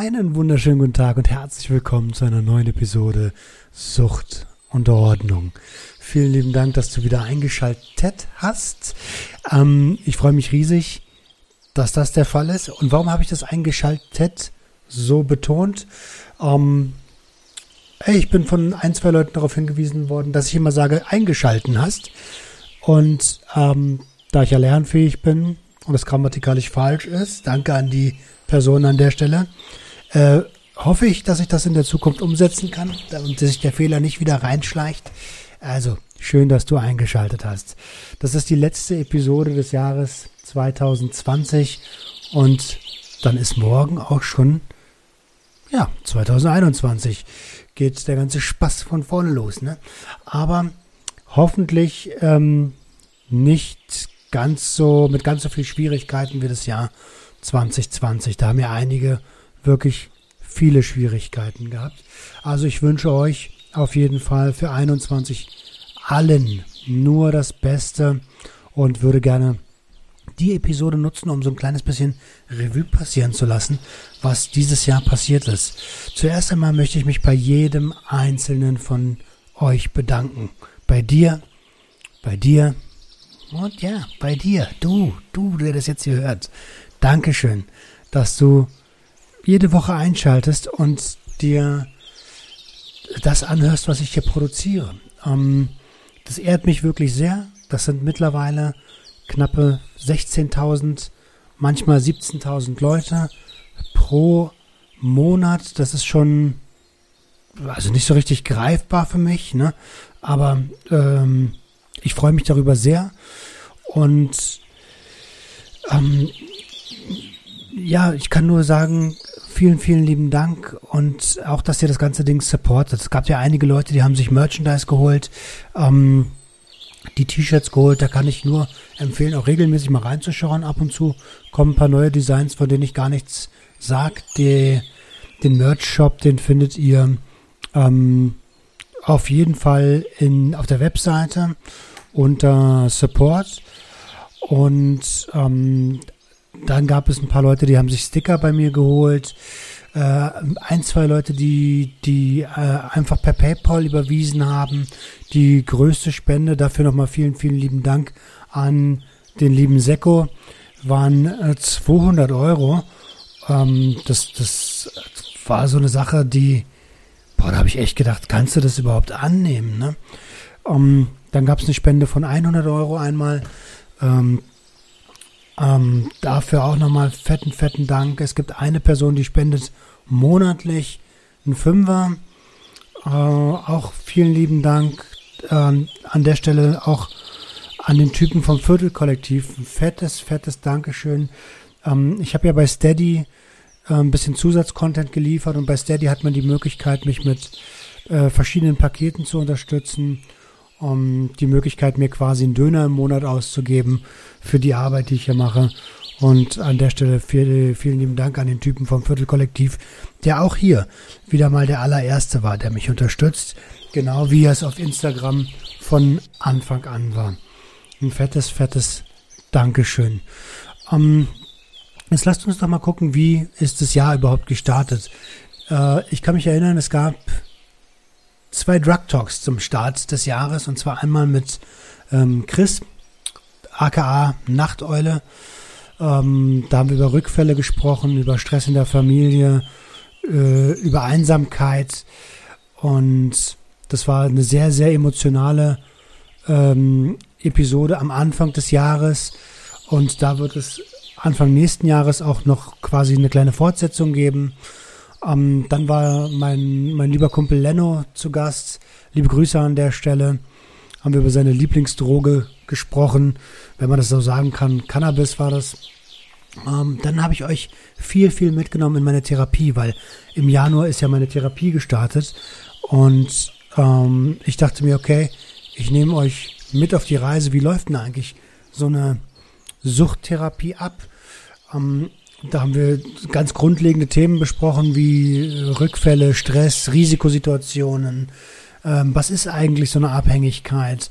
Einen wunderschönen guten Tag und herzlich willkommen zu einer neuen Episode Sucht und Ordnung. Vielen lieben Dank, dass du wieder eingeschaltet hast. Ähm, ich freue mich riesig, dass das der Fall ist. Und warum habe ich das eingeschaltet so betont? Ähm, hey, ich bin von ein, zwei Leuten darauf hingewiesen worden, dass ich immer sage, eingeschalten hast. Und ähm, da ich ja lernfähig bin und es grammatikalisch falsch ist, danke an die Person an der Stelle, äh, hoffe ich, dass ich das in der Zukunft umsetzen kann und dass sich der Fehler nicht wieder reinschleicht. Also, schön, dass du eingeschaltet hast. Das ist die letzte Episode des Jahres 2020 und dann ist morgen auch schon, ja, 2021 geht der ganze Spaß von vorne los, ne? Aber hoffentlich ähm, nicht ganz so, mit ganz so viel Schwierigkeiten wie das Jahr 2020. Da haben ja einige wirklich viele Schwierigkeiten gehabt. Also ich wünsche euch auf jeden Fall für 21 allen nur das Beste und würde gerne die Episode nutzen, um so ein kleines bisschen Revue passieren zu lassen, was dieses Jahr passiert ist. Zuerst einmal möchte ich mich bei jedem einzelnen von euch bedanken. Bei dir, bei dir und ja, bei dir, du, du, der das jetzt hier hört. Dankeschön, dass du jede Woche einschaltest und dir das anhörst, was ich hier produziere. Ähm, das ehrt mich wirklich sehr. Das sind mittlerweile knappe 16.000, manchmal 17.000 Leute pro Monat. Das ist schon, also nicht so richtig greifbar für mich, ne? Aber ähm, ich freue mich darüber sehr. Und ähm, ja, ich kann nur sagen, vielen, vielen lieben Dank und auch, dass ihr das ganze Ding supportet. Es gab ja einige Leute, die haben sich Merchandise geholt, ähm, die T-Shirts geholt. Da kann ich nur empfehlen, auch regelmäßig mal reinzuschauen. Ab und zu kommen ein paar neue Designs, von denen ich gar nichts sage. Die, den Merch-Shop, den findet ihr ähm, auf jeden Fall in, auf der Webseite unter Support. Und ähm, dann gab es ein paar Leute, die haben sich Sticker bei mir geholt. Äh, ein, zwei Leute, die, die äh, einfach per PayPal überwiesen haben. Die größte Spende, dafür nochmal vielen, vielen lieben Dank an den lieben Seko, waren äh, 200 Euro. Ähm, das, das war so eine Sache, die, boah, da habe ich echt gedacht, kannst du das überhaupt annehmen? Ne? Ähm, dann gab es eine Spende von 100 Euro einmal. Ähm, ähm, dafür auch nochmal fetten, fetten Dank. Es gibt eine Person, die spendet monatlich einen Fünfer. Äh, auch vielen lieben Dank äh, an der Stelle auch an den Typen vom Viertelkollektiv. Ein fettes, fettes Dankeschön. Ähm, ich habe ja bei Steady äh, ein bisschen Zusatzcontent geliefert und bei Steady hat man die Möglichkeit, mich mit äh, verschiedenen Paketen zu unterstützen um die Möglichkeit, mir quasi einen Döner im Monat auszugeben für die Arbeit, die ich hier mache. Und an der Stelle vielen, vielen lieben Dank an den Typen vom Viertelkollektiv, der auch hier wieder mal der allererste war, der mich unterstützt. Genau wie er es auf Instagram von Anfang an war. Ein fettes, fettes Dankeschön. Ähm, jetzt lasst uns doch mal gucken, wie ist das Jahr überhaupt gestartet. Äh, ich kann mich erinnern, es gab zwei Drug Talks zum Start des Jahres und zwar einmal mit ähm, Chris, aka Nachteule. Ähm, da haben wir über Rückfälle gesprochen, über Stress in der Familie, äh, über Einsamkeit und das war eine sehr, sehr emotionale ähm, Episode am Anfang des Jahres und da wird es Anfang nächsten Jahres auch noch quasi eine kleine Fortsetzung geben. Ähm, dann war mein, mein lieber Kumpel Leno zu Gast. Liebe Grüße an der Stelle. haben wir über seine Lieblingsdroge gesprochen, wenn man das so sagen kann. Cannabis war das. Ähm, dann habe ich euch viel, viel mitgenommen in meine Therapie, weil im Januar ist ja meine Therapie gestartet und ähm, ich dachte mir, okay, ich nehme euch mit auf die Reise. Wie läuft denn eigentlich so eine Suchttherapie ab? Ähm, da haben wir ganz grundlegende Themen besprochen wie Rückfälle, Stress, Risikosituationen. Ähm, was ist eigentlich so eine Abhängigkeit?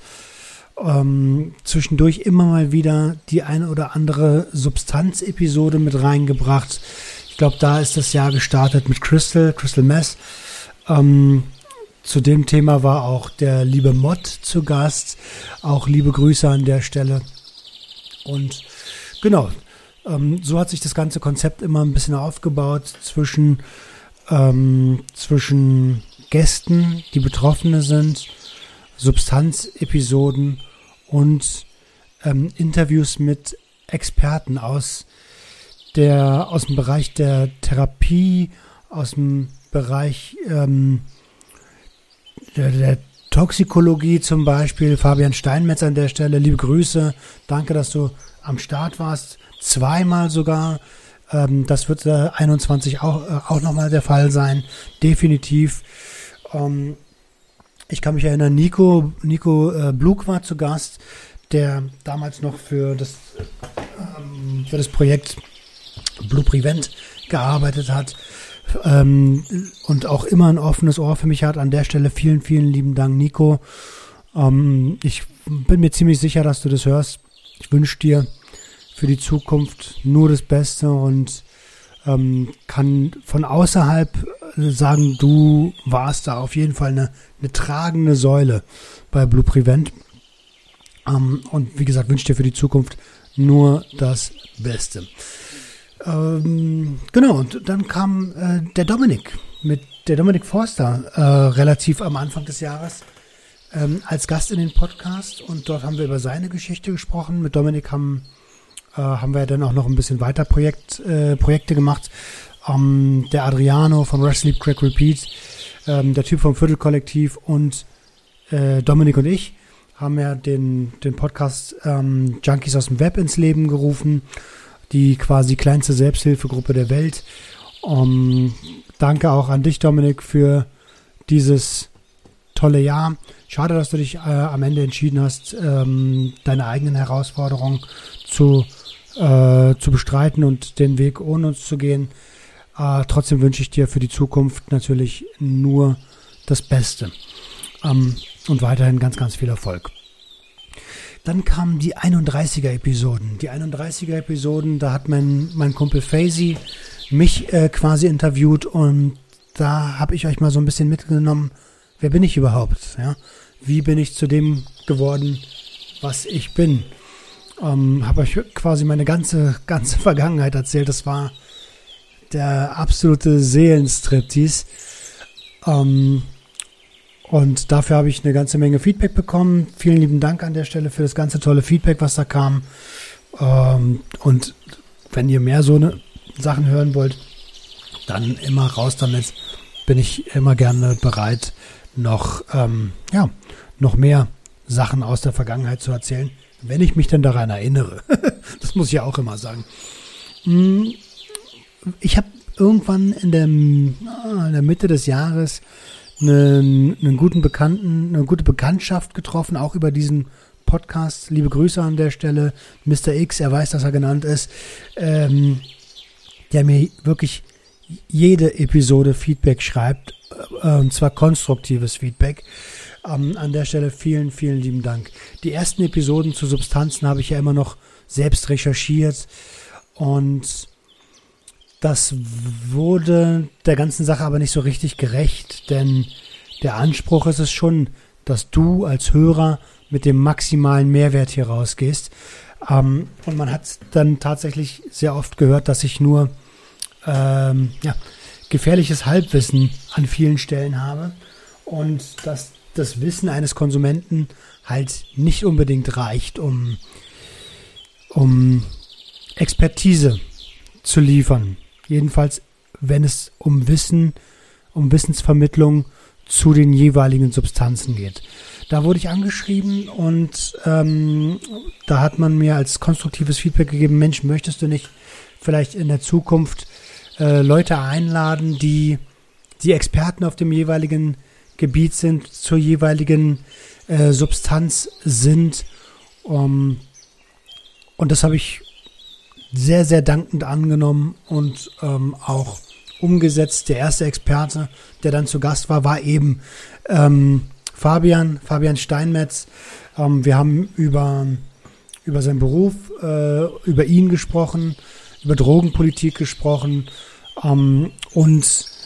Ähm, zwischendurch immer mal wieder die eine oder andere Substanzepisode mit reingebracht. Ich glaube, da ist das Jahr gestartet mit Crystal, Crystal Mess. Ähm, zu dem Thema war auch der liebe Mott zu Gast. Auch liebe Grüße an der Stelle. Und genau, ähm, so hat sich das ganze Konzept immer ein bisschen aufgebaut zwischen, ähm, zwischen Gästen, die Betroffene sind, Substanzepisoden und ähm, Interviews mit Experten aus der aus dem Bereich der Therapie, aus dem Bereich ähm, der, der Toxikologie zum Beispiel. Fabian Steinmetz an der Stelle, liebe Grüße. Danke, dass du am Start warst zweimal sogar. Ähm, das wird äh, 21 auch, äh, auch nochmal der Fall sein. Definitiv. Ähm, ich kann mich erinnern, Nico, Nico äh, Blug war zu Gast, der damals noch für das, ähm, für das Projekt Blue Prevent gearbeitet hat ähm, und auch immer ein offenes Ohr für mich hat. An der Stelle vielen, vielen lieben Dank, Nico. Ähm, ich bin mir ziemlich sicher, dass du das hörst. Ich wünsche dir für die Zukunft nur das Beste und ähm, kann von außerhalb sagen, du warst da auf jeden Fall eine, eine tragende Säule bei Blue Prevent. Ähm, und wie gesagt, wünsche dir für die Zukunft nur das Beste. Ähm, genau, und dann kam äh, der Dominik mit der Dominik Forster äh, relativ am Anfang des Jahres ähm, als Gast in den Podcast und dort haben wir über seine Geschichte gesprochen. Mit Dominik haben äh, haben wir dann auch noch ein bisschen weiter Projekt, äh, Projekte gemacht. Ähm, der Adriano von Rush Sleep Crack Repeat, ähm, der Typ vom Viertelkollektiv und äh, Dominik und ich haben ja den, den Podcast ähm, Junkies aus dem Web ins Leben gerufen, die quasi kleinste Selbsthilfegruppe der Welt. Um, ähm, danke auch an dich, Dominik, für dieses tolle Jahr. Schade, dass du dich äh, am Ende entschieden hast, ähm, deine eigenen Herausforderungen zu äh, zu bestreiten und den Weg ohne uns zu gehen. Äh, trotzdem wünsche ich dir für die Zukunft natürlich nur das Beste ähm, und weiterhin ganz, ganz viel Erfolg. Dann kamen die 31er Episoden. Die 31er Episoden, da hat mein, mein Kumpel Faisy mich äh, quasi interviewt und da habe ich euch mal so ein bisschen mitgenommen, wer bin ich überhaupt? Ja? Wie bin ich zu dem geworden, was ich bin? Ähm, habe euch quasi meine ganze, ganze Vergangenheit erzählt. Das war der absolute Seelenstriptease. Ähm, und dafür habe ich eine ganze Menge Feedback bekommen. Vielen lieben Dank an der Stelle für das ganze tolle Feedback, was da kam. Ähm, und wenn ihr mehr so eine Sachen hören wollt, dann immer raus damit. Bin ich immer gerne bereit, noch, ähm, ja, noch mehr Sachen aus der Vergangenheit zu erzählen. Wenn ich mich denn daran erinnere. das muss ich ja auch immer sagen. Hm, ich habe irgendwann in der, ah, in der Mitte des Jahres einen, einen guten Bekannten, eine gute Bekanntschaft getroffen, auch über diesen Podcast. Liebe Grüße an der Stelle. Mr. X, er weiß, dass er genannt ist, ähm, der mir wirklich jede Episode Feedback schreibt, äh, und zwar konstruktives Feedback. Ähm, an der Stelle vielen, vielen lieben Dank. Die ersten Episoden zu Substanzen habe ich ja immer noch selbst recherchiert und das wurde der ganzen Sache aber nicht so richtig gerecht, denn der Anspruch ist es schon, dass du als Hörer mit dem maximalen Mehrwert hier rausgehst. Ähm, und man hat dann tatsächlich sehr oft gehört, dass ich nur ähm, ja, gefährliches Halbwissen an vielen Stellen habe und dass das Wissen eines Konsumenten halt nicht unbedingt reicht, um, um Expertise zu liefern. Jedenfalls, wenn es um Wissen, um Wissensvermittlung zu den jeweiligen Substanzen geht. Da wurde ich angeschrieben und ähm, da hat man mir als konstruktives Feedback gegeben, Mensch, möchtest du nicht vielleicht in der Zukunft äh, Leute einladen, die die Experten auf dem jeweiligen Gebiet sind, zur jeweiligen äh, Substanz sind. Um, und das habe ich sehr, sehr dankend angenommen und ähm, auch umgesetzt. Der erste Experte, der dann zu Gast war, war eben ähm, Fabian, Fabian Steinmetz. Ähm, wir haben über, über seinen Beruf, äh, über ihn gesprochen, über Drogenpolitik gesprochen ähm, und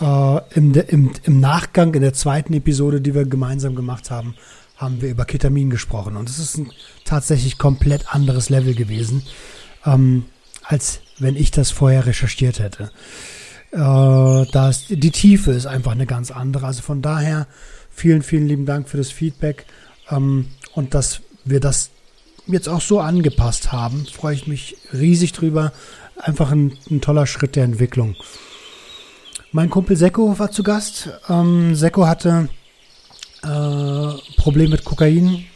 äh, im, im, im Nachgang, in der zweiten Episode, die wir gemeinsam gemacht haben, haben wir über Ketamin gesprochen. Und es ist ein tatsächlich komplett anderes Level gewesen, ähm, als wenn ich das vorher recherchiert hätte. Äh, da ist, die Tiefe ist einfach eine ganz andere. Also von daher vielen, vielen lieben Dank für das Feedback ähm, und dass wir das jetzt auch so angepasst haben. Freue ich mich riesig drüber. Einfach ein, ein toller Schritt der Entwicklung. Mein Kumpel Sekko war zu Gast. Ähm, Sekko hatte äh, Probleme mit Kokain,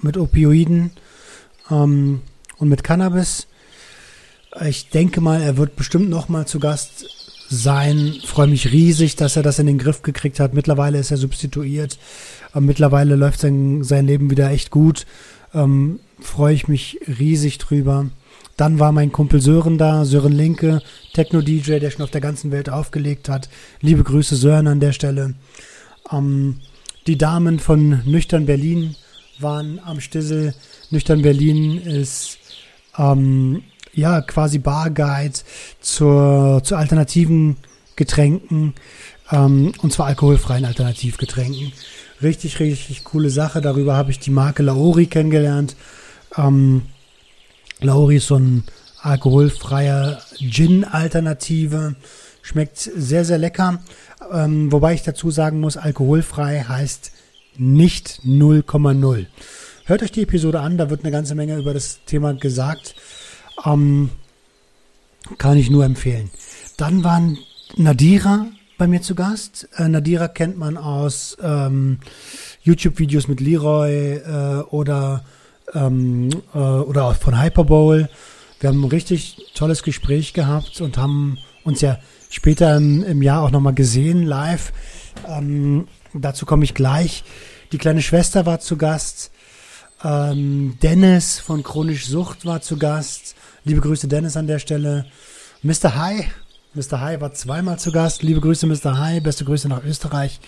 mit Opioiden ähm, und mit Cannabis. Ich denke mal, er wird bestimmt noch mal zu Gast sein. Freue mich riesig, dass er das in den Griff gekriegt hat. Mittlerweile ist er substituiert. Ähm, mittlerweile läuft sein, sein Leben wieder echt gut. Ähm, Freue ich mich riesig drüber. Dann war mein Kumpel Sören da, Sören Linke, Techno-DJ, der schon auf der ganzen Welt aufgelegt hat. Liebe Grüße Sören an der Stelle. Ähm, die Damen von Nüchtern Berlin waren am Stissel. Nüchtern Berlin ist ähm, ja quasi Barguide zur, zu alternativen Getränken ähm, und zwar alkoholfreien Alternativgetränken. Richtig, richtig coole Sache. Darüber habe ich die Marke Laori kennengelernt. Ähm, Lauri ist so ein alkoholfreier Gin-Alternative. Schmeckt sehr, sehr lecker. Ähm, wobei ich dazu sagen muss, alkoholfrei heißt nicht 0,0. Hört euch die Episode an, da wird eine ganze Menge über das Thema gesagt. Ähm, kann ich nur empfehlen. Dann waren Nadira bei mir zu Gast. Äh, Nadira kennt man aus ähm, YouTube-Videos mit Leroy äh, oder ähm, äh, oder auch von Hyperbowl. Wir haben ein richtig tolles Gespräch gehabt und haben uns ja später im, im Jahr auch nochmal gesehen, live. Ähm, dazu komme ich gleich. Die kleine Schwester war zu Gast. Ähm, Dennis von Chronisch Sucht war zu Gast. Liebe Grüße, Dennis, an der Stelle. Mr. High. Mr. High war zweimal zu Gast. Liebe Grüße, Mr. High. Beste Grüße nach Österreich.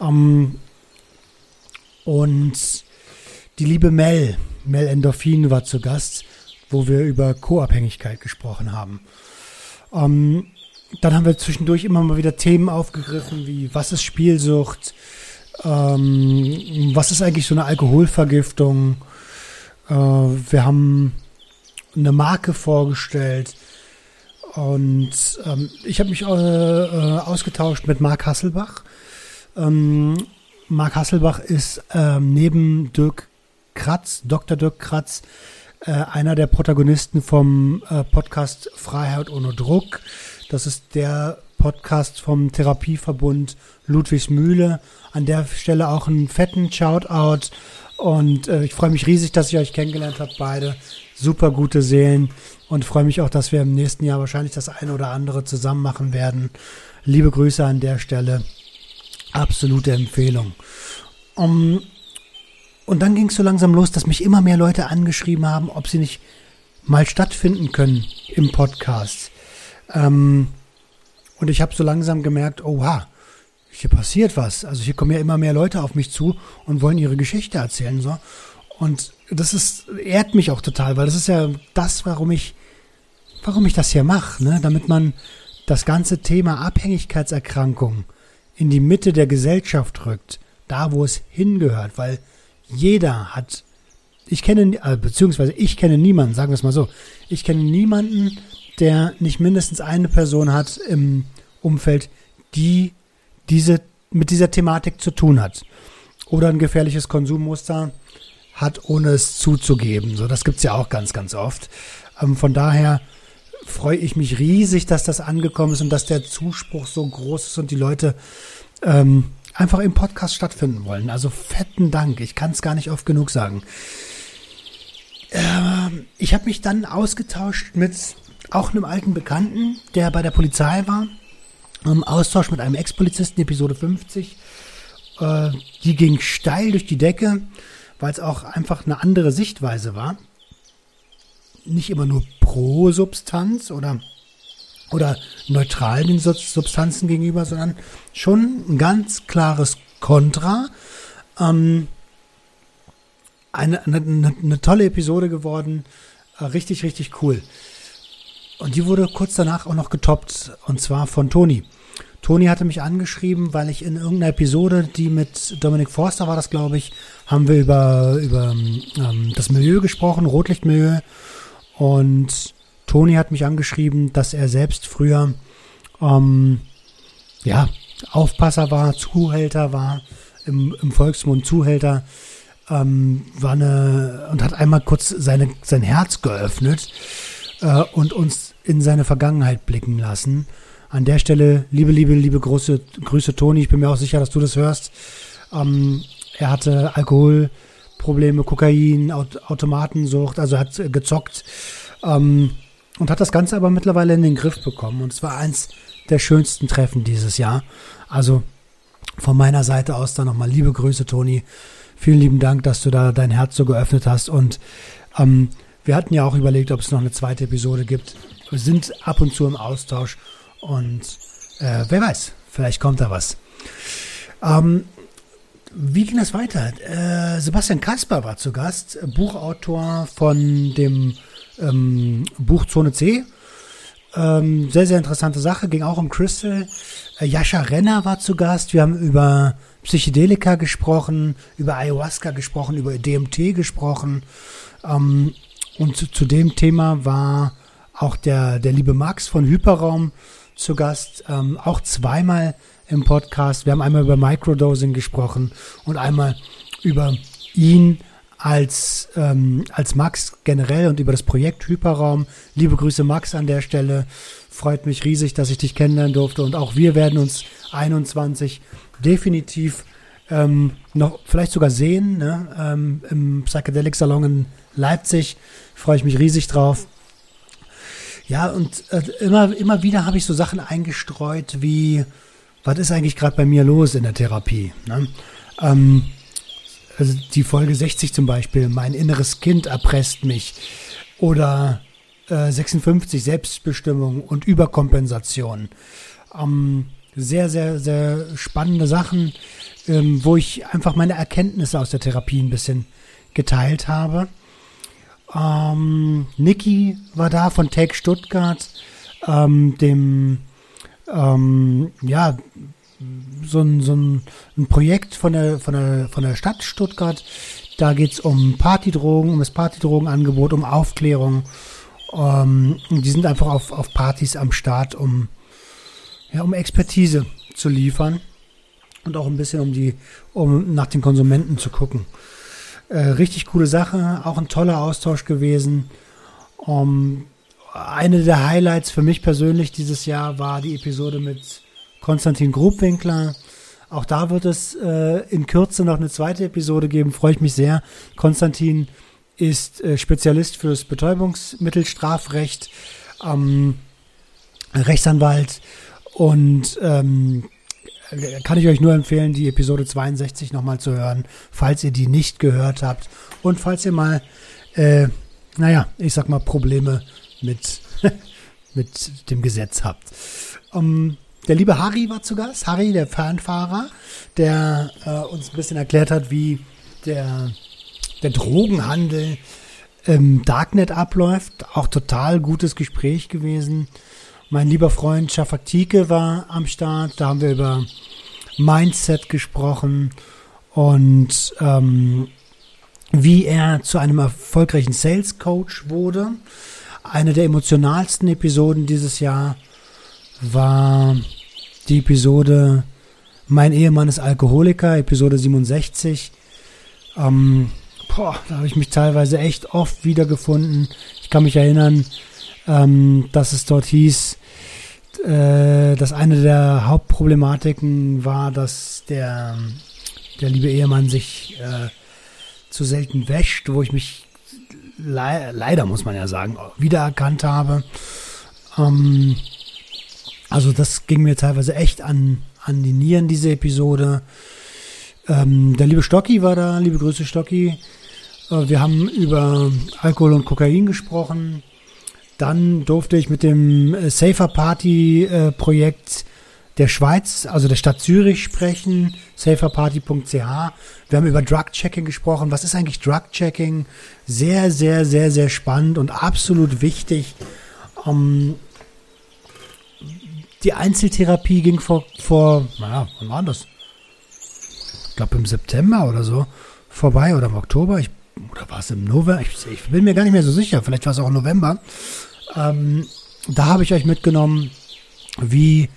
Ähm, und die liebe Mel Mel Endorphin war zu Gast, wo wir über Co-Abhängigkeit gesprochen haben. Ähm, dann haben wir zwischendurch immer mal wieder Themen aufgegriffen, wie was ist Spielsucht, ähm, was ist eigentlich so eine Alkoholvergiftung. Äh, wir haben eine Marke vorgestellt und ähm, ich habe mich äh, äh, ausgetauscht mit Marc Hasselbach. Ähm, Marc Hasselbach ist ähm, neben Dirk Kratz, Dr. Dirk Kratz, äh, einer der Protagonisten vom äh, Podcast Freiheit ohne Druck. Das ist der Podcast vom Therapieverbund Ludwigsmühle. An der Stelle auch einen fetten Shoutout. Und äh, ich freue mich riesig, dass ich euch kennengelernt habe, beide. Super gute Seelen. Und freue mich auch, dass wir im nächsten Jahr wahrscheinlich das eine oder andere zusammen machen werden. Liebe Grüße an der Stelle. Absolute Empfehlung. Um, und dann ging es so langsam los, dass mich immer mehr Leute angeschrieben haben, ob sie nicht mal stattfinden können im Podcast. Ähm, und ich habe so langsam gemerkt, oha, hier passiert was. Also hier kommen ja immer mehr Leute auf mich zu und wollen ihre Geschichte erzählen. So. Und das ist, ehrt mich auch total, weil das ist ja das, warum ich, warum ich das hier mache, ne? Damit man das ganze Thema Abhängigkeitserkrankung in die Mitte der Gesellschaft rückt, da wo es hingehört, weil jeder hat, ich kenne, äh, beziehungsweise ich kenne niemanden, sagen wir es mal so, ich kenne niemanden, der nicht mindestens eine Person hat im Umfeld, die diese, mit dieser Thematik zu tun hat. Oder ein gefährliches Konsummuster hat, ohne es zuzugeben. So, das gibt's ja auch ganz, ganz oft. Ähm, von daher freue ich mich riesig, dass das angekommen ist und dass der Zuspruch so groß ist und die Leute ähm, einfach im Podcast stattfinden wollen. Also fetten Dank. Ich kann es gar nicht oft genug sagen. Ähm, ich habe mich dann ausgetauscht mit auch einem alten Bekannten, der bei der Polizei war. Im Austausch mit einem Ex-Polizisten, Episode 50. Äh, die ging steil durch die Decke, weil es auch einfach eine andere Sichtweise war. Nicht immer nur pro Substanz oder oder neutral den Substanzen gegenüber, sondern schon ein ganz klares Kontra. Ähm, eine, eine, eine, tolle Episode geworden. Äh, richtig, richtig cool. Und die wurde kurz danach auch noch getoppt. Und zwar von Toni. Toni hatte mich angeschrieben, weil ich in irgendeiner Episode, die mit Dominic Forster war das, glaube ich, haben wir über, über ähm, das Milieu gesprochen, Rotlichtmilieu. Und Toni hat mich angeschrieben, dass er selbst früher ähm, ja, Aufpasser war, Zuhälter war, im, im Volksmund Zuhälter, ähm, war eine, und hat einmal kurz seine, sein Herz geöffnet äh, und uns in seine Vergangenheit blicken lassen. An der Stelle, liebe, liebe, liebe große Grüße, Toni. Ich bin mir auch sicher, dass du das hörst. Ähm, er hatte Alkoholprobleme, Kokain, Aut Automatensucht, also hat gezockt. Ähm, und hat das Ganze aber mittlerweile in den Griff bekommen. Und es war eins der schönsten Treffen dieses Jahr. Also von meiner Seite aus dann nochmal liebe Grüße, Toni. Vielen lieben Dank, dass du da dein Herz so geöffnet hast. Und ähm, wir hatten ja auch überlegt, ob es noch eine zweite Episode gibt. Wir sind ab und zu im Austausch und äh, wer weiß, vielleicht kommt da was. Ähm, wie ging das weiter? Äh, Sebastian Kasper war zu Gast, Buchautor von dem ähm, Buch Zone C. Ähm, sehr, sehr interessante Sache, ging auch um Crystal. Äh, Jascha Renner war zu Gast. Wir haben über Psychedelika gesprochen, über Ayahuasca gesprochen, über DMT gesprochen. Ähm, und zu, zu, dem Thema war auch der, der liebe Max von Hyperraum zu Gast, ähm, auch zweimal im Podcast. Wir haben einmal über Microdosing gesprochen und einmal über ihn als, ähm, als Max generell und über das Projekt Hyperraum. Liebe Grüße Max an der Stelle. Freut mich riesig, dass ich dich kennenlernen durfte und auch wir werden uns 21 definitiv ähm, noch vielleicht sogar sehen ne? ähm, im Psychedelic Salon in Leipzig. Freue ich mich riesig drauf. Ja, und äh, immer, immer wieder habe ich so Sachen eingestreut wie, was ist eigentlich gerade bei mir los in der Therapie? Ne? Ähm, also die Folge 60 zum Beispiel, mein inneres Kind erpresst mich. Oder äh, 56, Selbstbestimmung und Überkompensation. Ähm, sehr, sehr, sehr spannende Sachen, ähm, wo ich einfach meine Erkenntnisse aus der Therapie ein bisschen geteilt habe. Ähm, Niki war da von Take Stuttgart, ähm, dem ähm, ja, so ein, so ein, Projekt von der, von, der, von der Stadt Stuttgart. Da geht es um Partydrogen, um das Partydrogenangebot, um Aufklärung. Ähm, die sind einfach auf, auf Partys am Start, um, ja, um Expertise zu liefern und auch ein bisschen um die, um nach den Konsumenten zu gucken. Äh, richtig coole Sache, auch ein toller Austausch gewesen. Um, eine der Highlights für mich persönlich dieses Jahr war die Episode mit Konstantin Grubwinkler. Auch da wird es äh, in Kürze noch eine zweite Episode geben. Freue ich mich sehr. Konstantin ist äh, Spezialist fürs Betäubungsmittelstrafrecht, ähm, Rechtsanwalt und ähm, kann ich euch nur empfehlen, die Episode 62 nochmal zu hören, falls ihr die nicht gehört habt und falls ihr mal, äh, naja, ich sag mal Probleme mit, mit dem Gesetz habt. Um, ähm, der liebe Harry war zu Gast. Harry, der Fernfahrer, der äh, uns ein bisschen erklärt hat, wie der, der Drogenhandel im Darknet abläuft. Auch total gutes Gespräch gewesen. Mein lieber Freund Schafaktike war am Start. Da haben wir über Mindset gesprochen und ähm, wie er zu einem erfolgreichen Sales Coach wurde. Eine der emotionalsten Episoden dieses Jahr war die Episode Mein Ehemann ist Alkoholiker, Episode 67. Ähm, boah, da habe ich mich teilweise echt oft wiedergefunden. Ich kann mich erinnern, ähm, dass es dort hieß, äh, dass eine der Hauptproblematiken war, dass der, der liebe Ehemann sich äh, zu selten wäscht, wo ich mich le leider, muss man ja sagen, wiedererkannt habe. Ähm, also das ging mir teilweise echt an, an die Nieren, diese Episode. Ähm, der liebe Stocki war da, liebe Grüße Stocki. Äh, wir haben über Alkohol und Kokain gesprochen. Dann durfte ich mit dem äh, Safer Party äh, Projekt der Schweiz, also der Stadt Zürich sprechen, saferparty.ch. Wir haben über Drug-Checking gesprochen. Was ist eigentlich Drug-Checking? Sehr, sehr, sehr, sehr spannend und absolut wichtig. Um, die Einzeltherapie ging vor, vor, naja, wann war das? Ich glaube im September oder so vorbei oder im Oktober. Ich, oder war es im November? Ich, ich, bin mir gar nicht mehr so sicher. Vielleicht war es auch im November. Ähm, da habe ich euch mitgenommen, wie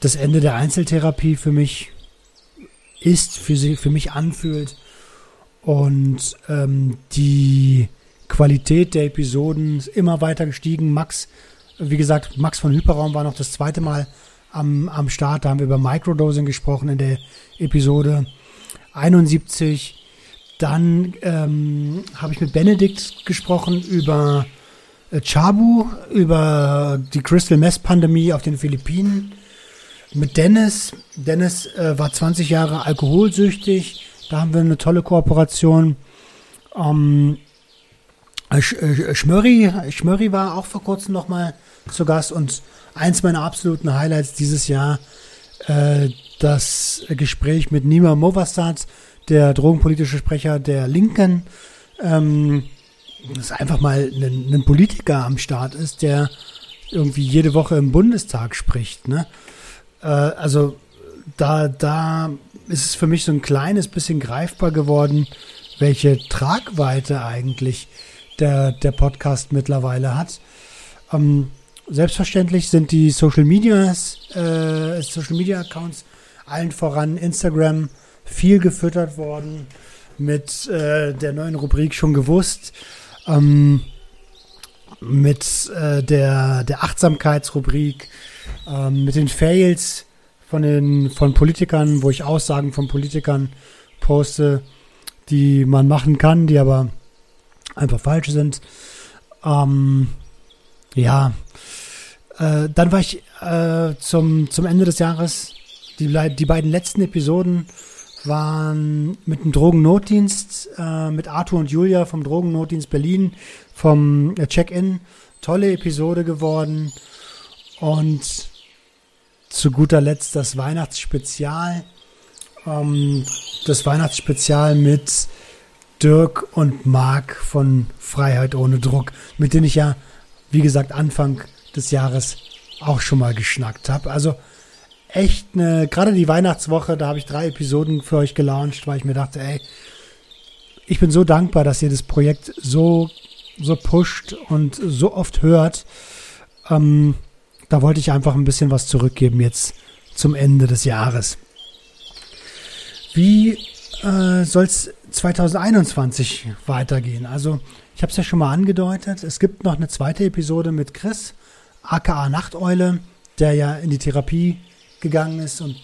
das Ende der Einzeltherapie für mich ist, für, sie, für mich anfühlt und ähm, die Qualität der Episoden ist immer weiter gestiegen. Max, wie gesagt, Max von Hyperraum war noch das zweite Mal am, am Start. Da haben wir über Microdosing gesprochen in der Episode 71. Dann ähm, habe ich mit Benedikt gesprochen über äh, Chabu, über die Crystal Mess Pandemie auf den Philippinen mit Dennis. Dennis äh, war 20 Jahre alkoholsüchtig. Da haben wir eine tolle Kooperation. Ähm, Sch Schmörri, Schmörri war auch vor kurzem nochmal zu Gast und eins meiner absoluten Highlights dieses Jahr, äh, das Gespräch mit Nima Movastad, der drogenpolitische Sprecher der Linken, ähm, das einfach mal ein, ein Politiker am Start ist, der irgendwie jede Woche im Bundestag spricht, ne? Äh, also da, da ist es für mich so ein kleines bisschen greifbar geworden, welche Tragweite eigentlich der, der Podcast mittlerweile hat. Ähm, selbstverständlich sind die Social Medias, äh, Social Media Accounts allen voran Instagram viel gefüttert worden mit äh, der neuen Rubrik schon gewusst, ähm, mit äh, der, der Achtsamkeitsrubrik, ähm, mit den Fails von den von Politikern, wo ich Aussagen von Politikern poste, die man machen kann, die aber einfach falsch sind. Ähm, ja, äh, dann war ich äh, zum, zum Ende des Jahres, die, die beiden letzten Episoden waren mit dem Drogennotdienst, äh, mit Arthur und Julia vom Drogennotdienst Berlin, vom äh, Check-In. Tolle Episode geworden. Und zu guter Letzt das Weihnachtsspezial. Ähm, das Weihnachtsspezial mit Dirk und Marc von Freiheit ohne Druck, mit denen ich ja, wie gesagt, Anfang des Jahres auch schon mal geschnackt habe. Also echt eine, gerade die Weihnachtswoche, da habe ich drei Episoden für euch gelauncht, weil ich mir dachte, ey, ich bin so dankbar, dass ihr das Projekt so, so pusht und so oft hört. Ähm, da wollte ich einfach ein bisschen was zurückgeben jetzt zum Ende des Jahres. Wie äh, soll es 2021 weitergehen? Also, ich habe es ja schon mal angedeutet. Es gibt noch eine zweite Episode mit Chris, aka Nachteule, der ja in die Therapie gegangen ist und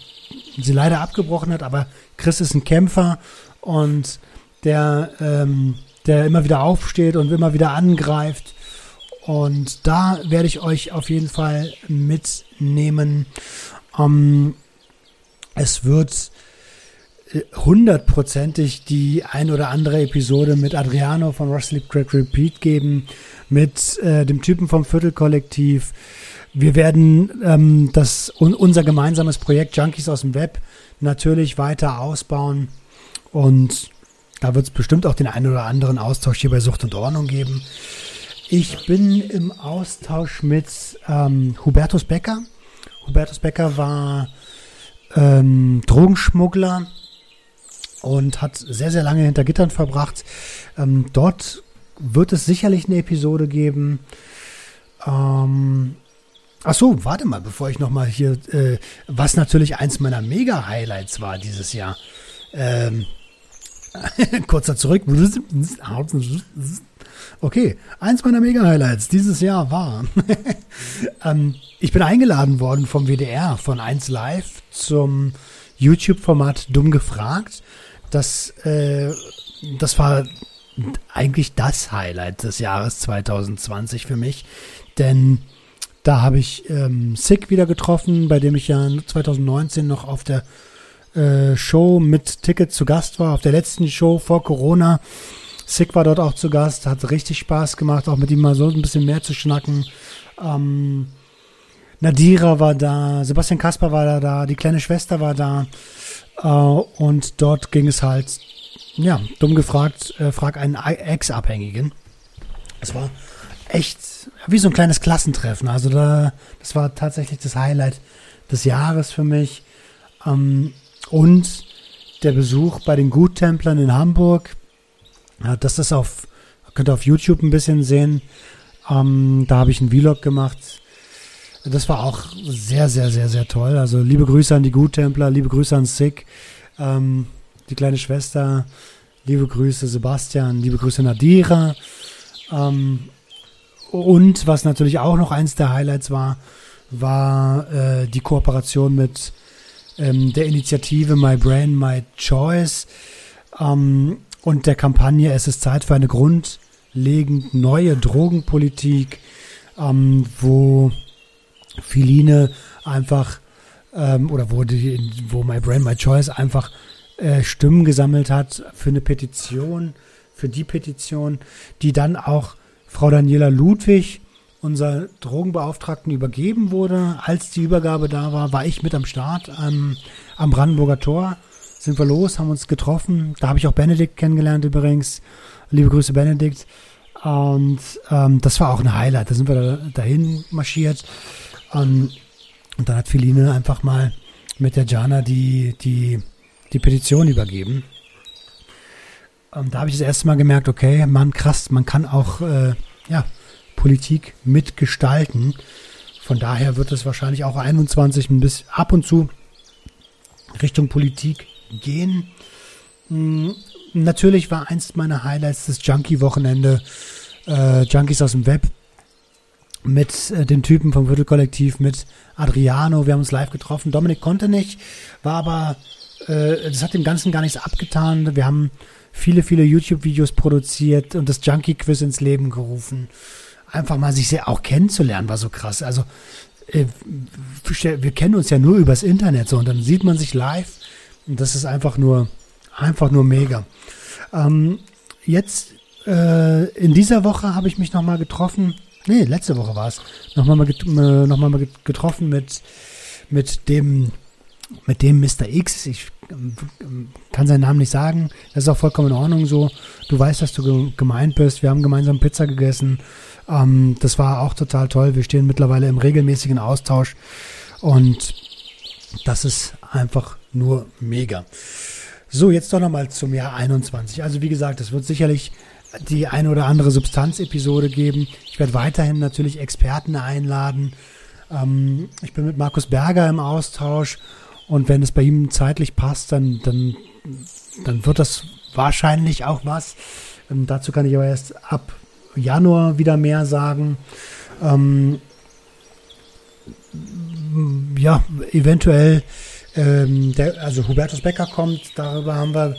sie leider abgebrochen hat. Aber Chris ist ein Kämpfer und der, ähm, der immer wieder aufsteht und immer wieder angreift und da werde ich euch auf jeden Fall mitnehmen. Ähm, es wird äh, hundertprozentig die ein oder andere Episode mit Adriano von Rush Sleep Crack Repeat geben, mit äh, dem Typen vom Viertelkollektiv. Wir werden ähm, das un, unser gemeinsames Projekt Junkies aus dem Web natürlich weiter ausbauen und da wird es bestimmt auch den einen oder anderen Austausch hier bei Sucht und Ordnung geben. Ich bin im Austausch mit ähm, Hubertus Becker. Hubertus Becker war ähm, Drogenschmuggler und hat sehr, sehr lange hinter Gittern verbracht. Ähm, dort wird es sicherlich eine Episode geben. Ähm, ach so, warte mal, bevor ich nochmal hier, äh, was natürlich eins meiner Mega-Highlights war dieses Jahr. Ähm, kurzer zurück. Okay, eins meiner Mega-Highlights dieses Jahr war, ähm, ich bin eingeladen worden vom WDR von 1 Live zum YouTube-Format Dumm gefragt. Das, äh, das war eigentlich das Highlight des Jahres 2020 für mich, denn da habe ich ähm, Sick wieder getroffen, bei dem ich ja 2019 noch auf der äh, Show mit Ticket zu Gast war, auf der letzten Show vor Corona. Sick war dort auch zu Gast, hat richtig Spaß gemacht, auch mit ihm mal so ein bisschen mehr zu schnacken. Ähm, Nadira war da, Sebastian Kasper war da, die kleine Schwester war da. Äh, und dort ging es halt, ja, dumm gefragt, äh, frag einen Ex-Abhängigen. Es war echt wie so ein kleines Klassentreffen. Also da, das war tatsächlich das Highlight des Jahres für mich. Ähm, und der Besuch bei den Guttemplern in Hamburg. Das ist auf, könnt ihr auf YouTube ein bisschen sehen. Ähm, da habe ich einen Vlog gemacht. Das war auch sehr, sehr, sehr, sehr toll. Also liebe Grüße an die Guttempler, liebe Grüße an Sick, ähm, die kleine Schwester, liebe Grüße Sebastian, liebe Grüße Nadira. Ähm, und was natürlich auch noch eins der Highlights war, war äh, die Kooperation mit ähm, der Initiative My Brain, My Choice ähm, und der Kampagne Es ist Zeit für eine grundlegend neue Drogenpolitik, ähm, wo Philine einfach ähm, oder wo, die, wo My Brain, My Choice einfach äh, Stimmen gesammelt hat für eine Petition, für die Petition, die dann auch Frau Daniela Ludwig, unser Drogenbeauftragten, übergeben wurde. Als die Übergabe da war, war ich mit am Start ähm, am Brandenburger Tor. Sind wir los, haben uns getroffen. Da habe ich auch Benedikt kennengelernt übrigens. Liebe Grüße, Benedikt. Und ähm, das war auch ein Highlight. Da sind wir da, dahin marschiert. Um, und dann hat Feline einfach mal mit der Jana die, die, die Petition übergeben. Und da habe ich das erste Mal gemerkt, okay, man krass, man kann auch äh, ja, Politik mitgestalten. Von daher wird es wahrscheinlich auch 21 ein bisschen ab und zu Richtung Politik gehen. Hm, natürlich war eins meiner Highlights das Junkie-Wochenende. Äh, Junkies aus dem Web mit äh, den Typen vom Viertelkollektiv, mit Adriano. Wir haben uns live getroffen. Dominik konnte nicht, war aber, äh, das hat dem Ganzen gar nichts abgetan. Wir haben viele, viele YouTube-Videos produziert und das Junkie-Quiz ins Leben gerufen. Einfach mal sich sehr auch kennenzulernen, war so krass. Also, äh, wir kennen uns ja nur übers Internet so und dann sieht man sich live und das ist einfach nur, einfach nur mega. Ähm, jetzt, äh, in dieser Woche habe ich mich nochmal getroffen nee, letzte Woche war es, nochmal mal, äh, noch mal getroffen mit, mit dem, mit dem Mr. X. Ich ähm, kann seinen Namen nicht sagen. Das ist auch vollkommen in Ordnung so. Du weißt, dass du gemeint bist. Wir haben gemeinsam Pizza gegessen. Ähm, das war auch total toll. Wir stehen mittlerweile im regelmäßigen Austausch und das ist einfach nur mega. So, jetzt doch nochmal zum Jahr 21. Also wie gesagt, es wird sicherlich die eine oder andere Substanzepisode geben. Ich werde weiterhin natürlich Experten einladen. Ähm, ich bin mit Markus Berger im Austausch und wenn es bei ihm zeitlich passt, dann, dann, dann wird das wahrscheinlich auch was. Ähm, dazu kann ich aber erst ab Januar wieder mehr sagen. Ähm, ja, eventuell, ähm, der, also Hubertus Becker kommt, darüber haben wir,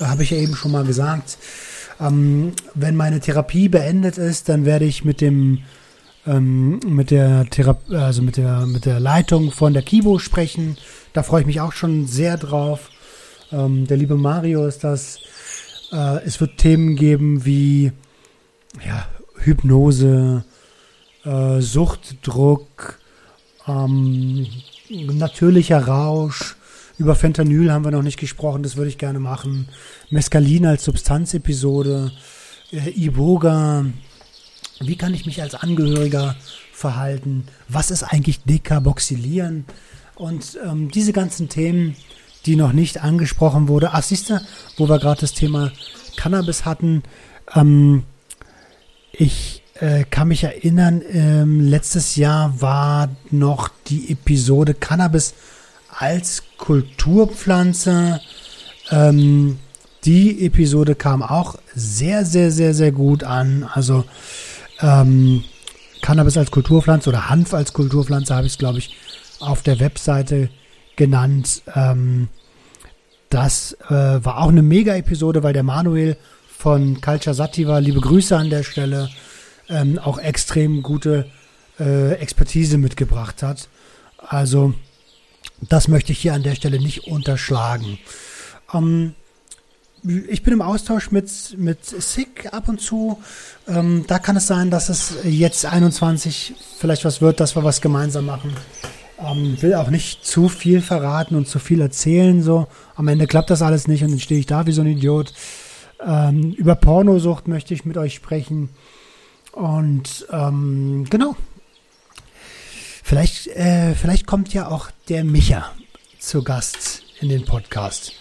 habe ich ja eben schon mal gesagt. Ähm, wenn meine Therapie beendet ist, dann werde ich mit dem ähm, mit der Therapie, also mit der mit der Leitung von der Kibo sprechen. Da freue ich mich auch schon sehr drauf. Ähm, der liebe Mario ist das. Äh, es wird Themen geben wie ja, Hypnose, äh, Suchtdruck, ähm, natürlicher Rausch, über Fentanyl haben wir noch nicht gesprochen, das würde ich gerne machen. Mescalin als Substanzepisode, äh, Iboga, wie kann ich mich als Angehöriger verhalten? Was ist eigentlich Dekarboxylieren? Und ähm, diese ganzen Themen, die noch nicht angesprochen wurde. Ach, siehst du, wo wir gerade das Thema Cannabis hatten. Ähm, ich äh, kann mich erinnern, ähm, letztes Jahr war noch die Episode Cannabis als Kulturpflanze, ähm, Die Episode kam auch sehr, sehr, sehr, sehr gut an. Also ähm, Cannabis als Kulturpflanze oder Hanf als Kulturpflanze habe ich es, glaube ich, auf der Webseite genannt. Ähm, das äh, war auch eine Mega-Episode, weil der Manuel von Culture Sativa, liebe Grüße an der Stelle, ähm, auch extrem gute äh, Expertise mitgebracht hat. Also das möchte ich hier an der Stelle nicht unterschlagen. Ähm, ich bin im Austausch mit, mit SICK ab und zu. Ähm, da kann es sein, dass es jetzt 21 vielleicht was wird, dass wir was gemeinsam machen. Ähm, will auch nicht zu viel verraten und zu viel erzählen. So am Ende klappt das alles nicht und dann stehe ich da wie so ein Idiot. Ähm, über Pornosucht möchte ich mit euch sprechen. Und ähm, genau. Vielleicht, äh, vielleicht kommt ja auch der Micha zu Gast in den Podcast.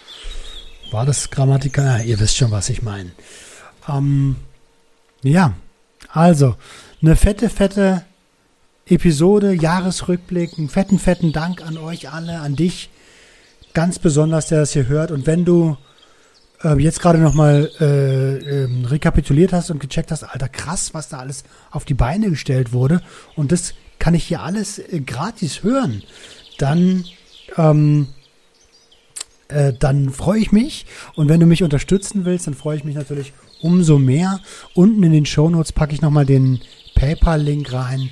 War das Grammatiker? Ja, ihr wisst schon, was ich meine. Ähm, ja, also eine fette, fette Episode, Jahresrückblick, einen fetten, fetten Dank an euch alle, an dich, ganz besonders, der das hier hört. Und wenn du äh, jetzt gerade nochmal äh, äh, rekapituliert hast und gecheckt hast, alter krass, was da alles auf die Beine gestellt wurde und das kann ich hier alles äh, gratis hören, dann ähm, äh, dann freue ich mich. Und wenn du mich unterstützen willst, dann freue ich mich natürlich umso mehr. Unten in den Show Notes packe ich nochmal den PayPal-Link rein.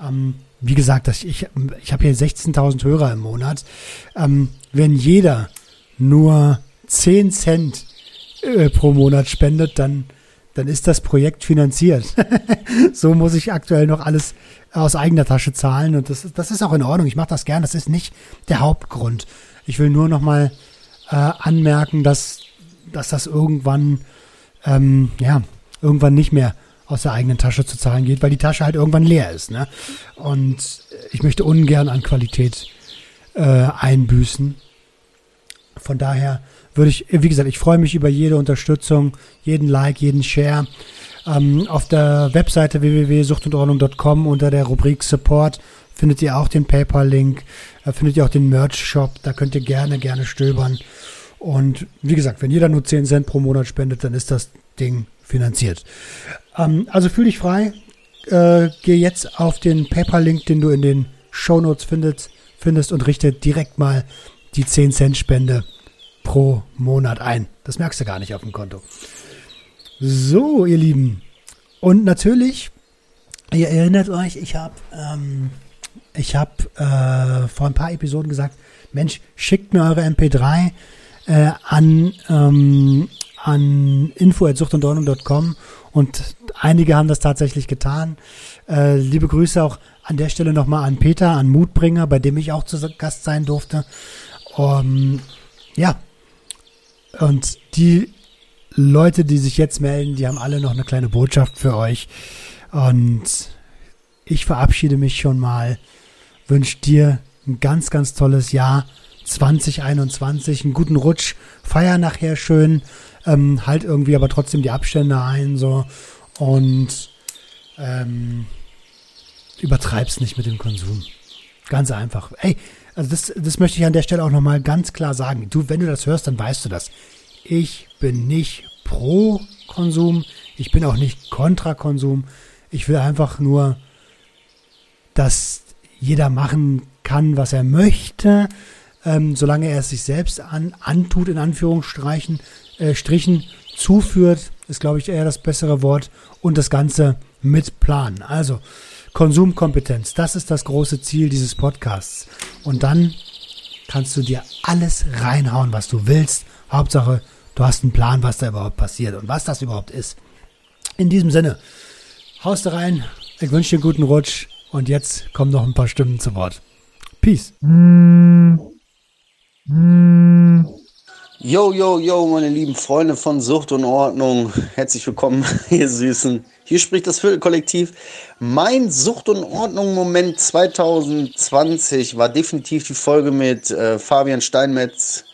Ähm, wie gesagt, ich, ich, ich habe hier 16.000 Hörer im Monat. Ähm, wenn jeder nur 10 Cent äh, pro Monat spendet, dann, dann ist das Projekt finanziert. so muss ich aktuell noch alles aus eigener Tasche zahlen und das, das ist auch in Ordnung. Ich mache das gern. Das ist nicht der Hauptgrund. Ich will nur noch mal äh, anmerken, dass, dass das irgendwann, ähm, ja, irgendwann nicht mehr aus der eigenen Tasche zu zahlen geht, weil die Tasche halt irgendwann leer ist. Ne? Und ich möchte ungern an Qualität äh, einbüßen. Von daher würde ich, wie gesagt, ich freue mich über jede Unterstützung, jeden Like, jeden Share. Ähm, auf der Webseite www.suchtundordnung.com unter der Rubrik Support findet ihr auch den PayPal-Link, äh, findet ihr auch den Merch-Shop, da könnt ihr gerne, gerne stöbern. Und wie gesagt, wenn jeder nur 10 Cent pro Monat spendet, dann ist das Ding finanziert. Ähm, also fühl dich frei, äh, geh jetzt auf den PayPal-Link, den du in den Show Notes findest, findest und richte direkt mal die 10 Cent Spende pro Monat ein. Das merkst du gar nicht auf dem Konto. So, ihr Lieben. Und natürlich, ihr erinnert euch, ich habe ähm, ich habe äh, vor ein paar Episoden gesagt, Mensch, schickt mir eure MP3 äh, an, ähm, an info.suchtundordnung.com und einige haben das tatsächlich getan. Äh, liebe Grüße auch an der Stelle nochmal an Peter, an Mutbringer, bei dem ich auch zu Gast sein durfte. Um, ja, und die Leute, die sich jetzt melden, die haben alle noch eine kleine Botschaft für euch. Und ich verabschiede mich schon mal wünsche dir ein ganz, ganz tolles Jahr 2021, einen guten Rutsch, feier nachher schön, ähm, halt irgendwie aber trotzdem die Abstände ein, so und ähm, übertreib's nicht mit dem Konsum. Ganz einfach. Ey, also das, das möchte ich an der Stelle auch nochmal ganz klar sagen. Du, wenn du das hörst, dann weißt du das. Ich bin nicht pro Konsum, ich bin auch nicht kontra Konsum. Ich will einfach nur, dass jeder machen kann, was er möchte, ähm, solange er es sich selbst an, antut, in Anführungsstrichen, äh, Strichen zuführt, ist, glaube ich, eher das bessere Wort, und das Ganze mit Plan. Also, Konsumkompetenz, das ist das große Ziel dieses Podcasts. Und dann kannst du dir alles reinhauen, was du willst. Hauptsache, du hast einen Plan, was da überhaupt passiert und was das überhaupt ist. In diesem Sinne, haust rein. Ich wünsche dir einen guten Rutsch. Und jetzt kommen noch ein paar Stimmen zu Wort. Peace. Yo, yo, yo, meine lieben Freunde von Sucht und Ordnung. Herzlich willkommen, ihr Süßen. Hier spricht das Viertelkollektiv. Mein Sucht und Ordnung-Moment 2020 war definitiv die Folge mit äh, Fabian Steinmetz.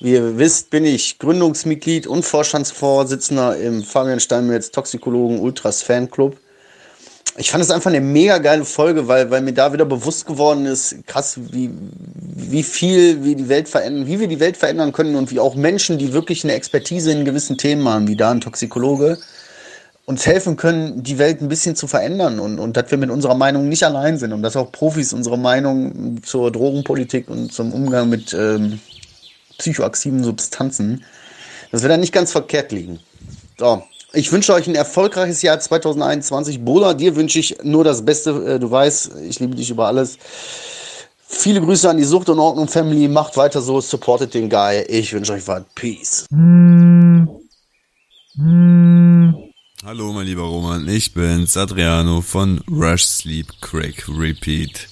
Wie ihr wisst, bin ich Gründungsmitglied und Vorstandsvorsitzender im Fabian Steinmetz Toxikologen Ultras Fanclub. Ich fand es einfach eine mega geile Folge, weil, weil mir da wieder bewusst geworden ist, krass, wie, wie viel wir die Welt verändern, wie wir die Welt verändern können und wie auch Menschen, die wirklich eine Expertise in gewissen Themen haben, wie da ein Toxikologe, uns helfen können, die Welt ein bisschen zu verändern und, und dass wir mit unserer Meinung nicht allein sind und dass auch Profis unsere Meinung zur Drogenpolitik und zum Umgang mit ähm, psychoaktiven Substanzen, dass wir da nicht ganz verkehrt liegen. So, ich wünsche euch ein erfolgreiches Jahr 2021. Bola, dir wünsche ich nur das Beste. Äh, du weißt, ich liebe dich über alles. Viele Grüße an die Sucht und Ordnung Family. Macht weiter so, supportet den Guy. Ich wünsche euch was. Peace. Hallo, mein lieber Roman. Ich bin's, Adriano von Rush Sleep Crack Repeat.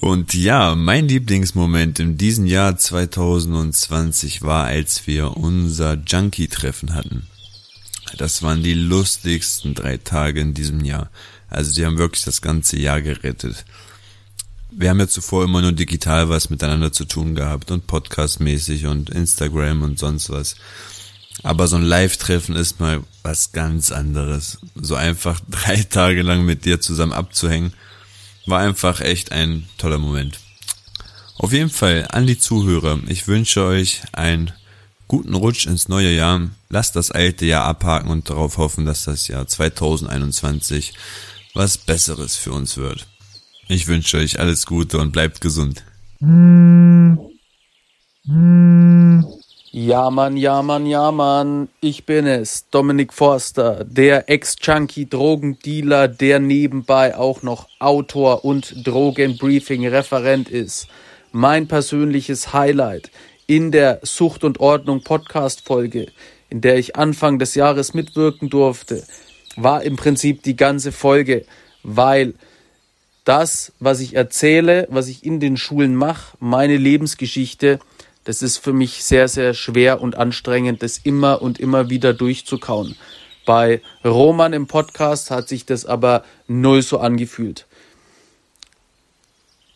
Und ja, mein Lieblingsmoment in diesem Jahr 2020 war, als wir unser Junkie-Treffen hatten. Das waren die lustigsten drei Tage in diesem Jahr. Also die haben wirklich das ganze Jahr gerettet. Wir haben ja zuvor immer nur digital was miteinander zu tun gehabt und podcastmäßig und Instagram und sonst was. Aber so ein Live-Treffen ist mal was ganz anderes. So einfach drei Tage lang mit dir zusammen abzuhängen, war einfach echt ein toller Moment. Auf jeden Fall an die Zuhörer, ich wünsche euch ein guten Rutsch ins neue Jahr. Lasst das alte Jahr abhaken und darauf hoffen, dass das Jahr 2021 was Besseres für uns wird. Ich wünsche euch alles Gute und bleibt gesund. Ja, Mann, ja, Mann, ja, Mann. Ich bin es, Dominik Forster, der Ex-Junkie, Drogendealer, der nebenbei auch noch Autor und Drogenbriefing-Referent ist. Mein persönliches Highlight in der Sucht und Ordnung Podcast Folge, in der ich Anfang des Jahres mitwirken durfte, war im Prinzip die ganze Folge, weil das, was ich erzähle, was ich in den Schulen mache, meine Lebensgeschichte, das ist für mich sehr, sehr schwer und anstrengend, das immer und immer wieder durchzukauen. Bei Roman im Podcast hat sich das aber null so angefühlt.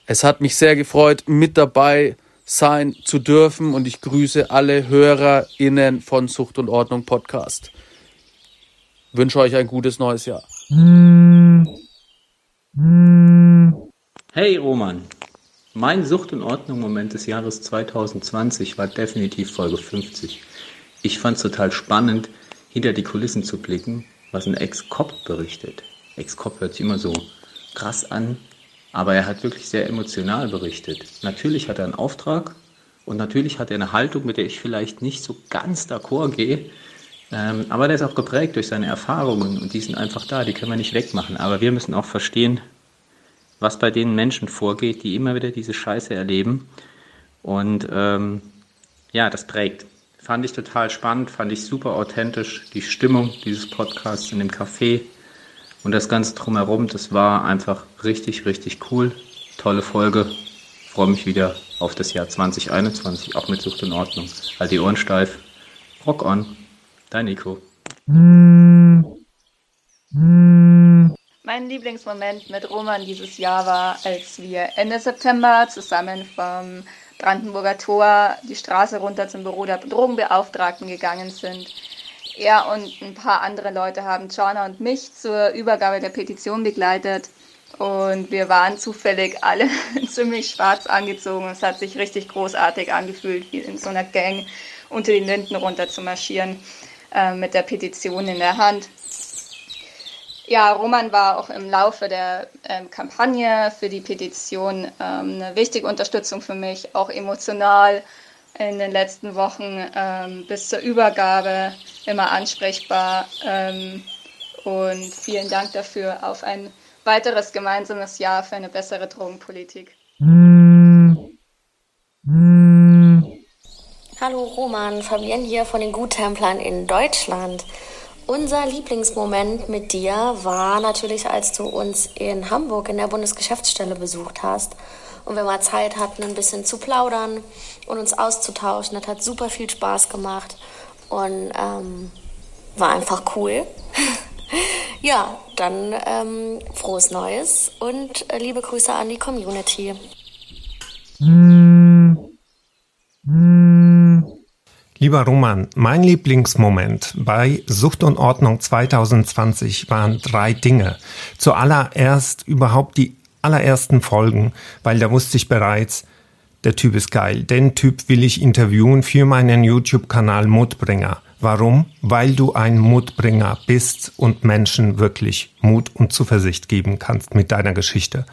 Es hat mich sehr gefreut, mit dabei sein zu dürfen und ich grüße alle HörerInnen von Sucht und Ordnung Podcast. Wünsche euch ein gutes neues Jahr. Hey Roman, mein Sucht- und Ordnung-Moment des Jahres 2020 war definitiv Folge 50. Ich fand es total spannend, hinter die Kulissen zu blicken, was ein Ex-Cop berichtet. Ex-Cop hört sich immer so krass an, aber er hat wirklich sehr emotional berichtet. Natürlich hat er einen Auftrag und natürlich hat er eine Haltung, mit der ich vielleicht nicht so ganz d'accord gehe. Ähm, aber der ist auch geprägt durch seine Erfahrungen und die sind einfach da, die können wir nicht wegmachen. Aber wir müssen auch verstehen, was bei den Menschen vorgeht, die immer wieder diese Scheiße erleben. Und ähm, ja, das prägt. Fand ich total spannend, fand ich super authentisch. Die Stimmung dieses Podcasts in dem Café und das Ganze drumherum, das war einfach richtig, richtig cool. Tolle Folge. Freue mich wieder auf das Jahr 2021, auch mit Sucht in Ordnung. Halt die Ohren steif. Rock on. Dein Nico. Mein Lieblingsmoment mit Roman dieses Jahr war, als wir Ende September zusammen vom Brandenburger Tor die Straße runter zum Büro der Drogenbeauftragten gegangen sind. Er und ein paar andere Leute haben Jana und mich zur Übergabe der Petition begleitet. Und wir waren zufällig alle ziemlich schwarz angezogen. Es hat sich richtig großartig angefühlt, wie in so einer Gang unter die Linden runter zu marschieren äh, mit der Petition in der Hand. Ja, Roman war auch im Laufe der ähm, Kampagne für die Petition ähm, eine wichtige Unterstützung für mich, auch emotional in den letzten Wochen ähm, bis zur Übergabe immer ansprechbar. Ähm, und vielen Dank dafür auf ein weiteres gemeinsames Jahr für eine bessere Drogenpolitik. Hallo Roman, Fabienne hier von den Guttemplern in Deutschland. Unser Lieblingsmoment mit dir war natürlich, als du uns in Hamburg in der Bundesgeschäftsstelle besucht hast und wir mal Zeit hatten, ein bisschen zu plaudern und uns auszutauschen. Das hat super viel Spaß gemacht und ähm, war einfach cool. ja, dann ähm, frohes Neues und äh, liebe Grüße an die Community. Lieber Roman, mein Lieblingsmoment bei Sucht und Ordnung 2020 waren drei Dinge. Zuallererst überhaupt die allerersten Folgen, weil da wusste ich bereits, der Typ ist geil. Den Typ will ich interviewen für meinen YouTube-Kanal Mutbringer. Warum? Weil du ein Mutbringer bist und Menschen wirklich Mut und Zuversicht geben kannst mit deiner Geschichte.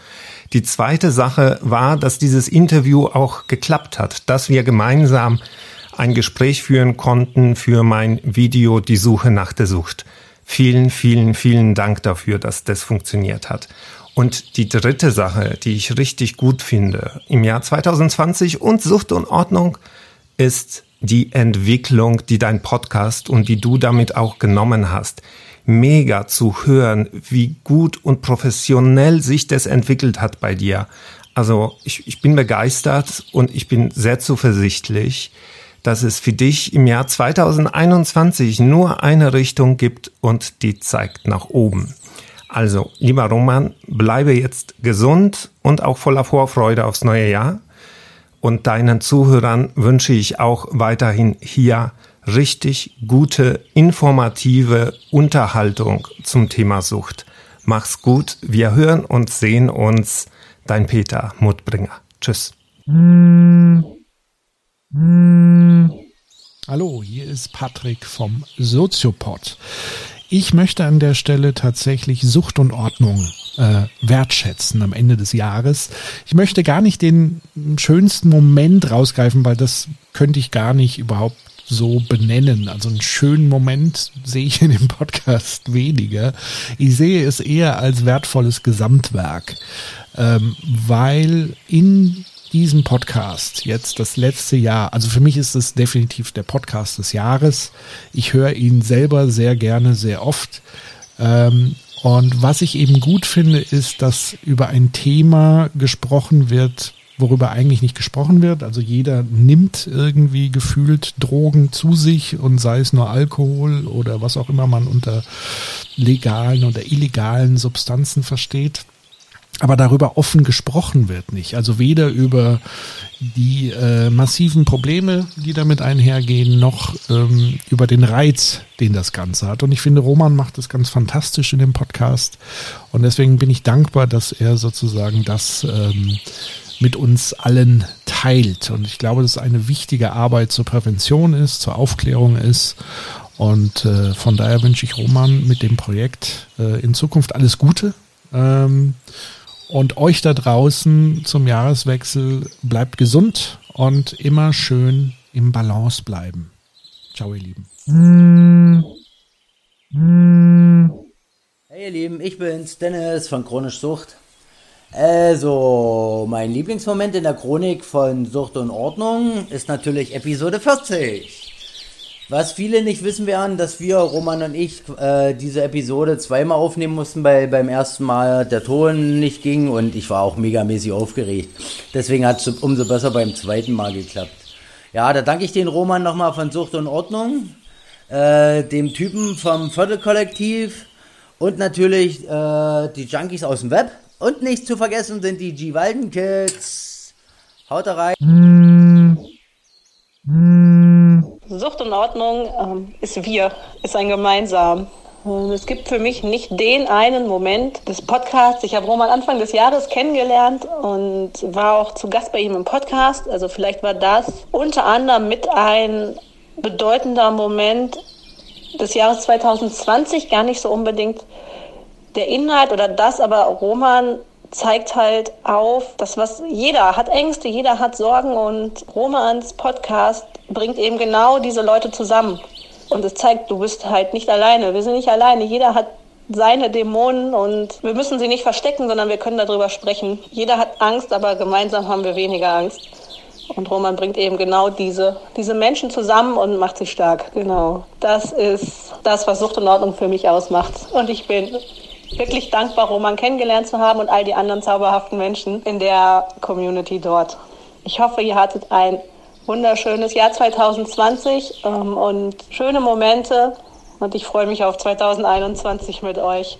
Die zweite Sache war, dass dieses Interview auch geklappt hat, dass wir gemeinsam ein Gespräch führen konnten für mein Video Die Suche nach der Sucht. Vielen, vielen, vielen Dank dafür, dass das funktioniert hat. Und die dritte Sache, die ich richtig gut finde im Jahr 2020 und Sucht und Ordnung, ist die Entwicklung, die dein Podcast und die du damit auch genommen hast. Mega zu hören, wie gut und professionell sich das entwickelt hat bei dir. Also ich, ich bin begeistert und ich bin sehr zuversichtlich, dass es für dich im Jahr 2021 nur eine Richtung gibt und die zeigt nach oben. Also, lieber Roman, bleibe jetzt gesund und auch voller Vorfreude aufs neue Jahr. Und deinen Zuhörern wünsche ich auch weiterhin hier richtig gute, informative Unterhaltung zum Thema Sucht. Mach's gut. Wir hören und sehen uns. Dein Peter Mutbringer. Tschüss. Hallo, hier ist Patrick vom Soziopod. Ich möchte an der Stelle tatsächlich Sucht und Ordnung äh, wertschätzen am Ende des Jahres. Ich möchte gar nicht den schönsten Moment rausgreifen, weil das könnte ich gar nicht überhaupt so benennen. Also einen schönen Moment sehe ich in dem Podcast weniger. Ich sehe es eher als wertvolles Gesamtwerk, ähm, weil in diesem Podcast jetzt das letzte Jahr, also für mich ist es definitiv der Podcast des Jahres. Ich höre ihn selber sehr gerne, sehr oft. Ähm, und was ich eben gut finde, ist, dass über ein Thema gesprochen wird, worüber eigentlich nicht gesprochen wird. Also jeder nimmt irgendwie gefühlt Drogen zu sich und sei es nur Alkohol oder was auch immer man unter legalen oder illegalen Substanzen versteht aber darüber offen gesprochen wird nicht. Also weder über die äh, massiven Probleme, die damit einhergehen, noch ähm, über den Reiz, den das Ganze hat. Und ich finde, Roman macht das ganz fantastisch in dem Podcast. Und deswegen bin ich dankbar, dass er sozusagen das ähm, mit uns allen teilt. Und ich glaube, dass eine wichtige Arbeit zur Prävention ist, zur Aufklärung ist. Und äh, von daher wünsche ich Roman mit dem Projekt äh, in Zukunft alles Gute. Ähm, und euch da draußen zum Jahreswechsel bleibt gesund und immer schön im Balance bleiben. Ciao, ihr Lieben. Hey ihr Lieben, ich bin's, Dennis von Chronisch Sucht. Also, mein Lieblingsmoment in der Chronik von Sucht und Ordnung ist natürlich Episode 40. Was viele nicht wissen werden, dass wir, Roman und ich, äh, diese Episode zweimal aufnehmen mussten, weil beim ersten Mal der Ton nicht ging und ich war auch megamäßig aufgeregt. Deswegen hat es umso besser beim zweiten Mal geklappt. Ja, da danke ich den Roman nochmal von Sucht und Ordnung, äh, dem Typen vom Viertelkollektiv und natürlich äh, die Junkies aus dem Web. Und nicht zu vergessen sind die G-Walden Kids. Haut rein. Sucht und Ordnung ähm, ist wir, ist ein gemeinsam. Ähm, es gibt für mich nicht den einen Moment des Podcasts. Ich habe Roman Anfang des Jahres kennengelernt und war auch zu Gast bei ihm im Podcast. Also vielleicht war das unter anderem mit ein bedeutender Moment des Jahres 2020, gar nicht so unbedingt der Inhalt oder das, aber Roman zeigt halt auf, dass was jeder hat Ängste, jeder hat Sorgen und Romans Podcast bringt eben genau diese Leute zusammen. Und es zeigt, du bist halt nicht alleine. Wir sind nicht alleine. Jeder hat seine Dämonen und wir müssen sie nicht verstecken, sondern wir können darüber sprechen. Jeder hat Angst, aber gemeinsam haben wir weniger Angst. Und Roman bringt eben genau diese, diese Menschen zusammen und macht sie stark. Genau. Das ist das, was Sucht und Ordnung für mich ausmacht. Und ich bin wirklich dankbar, Roman kennengelernt zu haben und all die anderen zauberhaften Menschen in der Community dort. Ich hoffe, ihr hattet ein wunderschönes Jahr 2020 ähm, und schöne Momente und ich freue mich auf 2021 mit euch.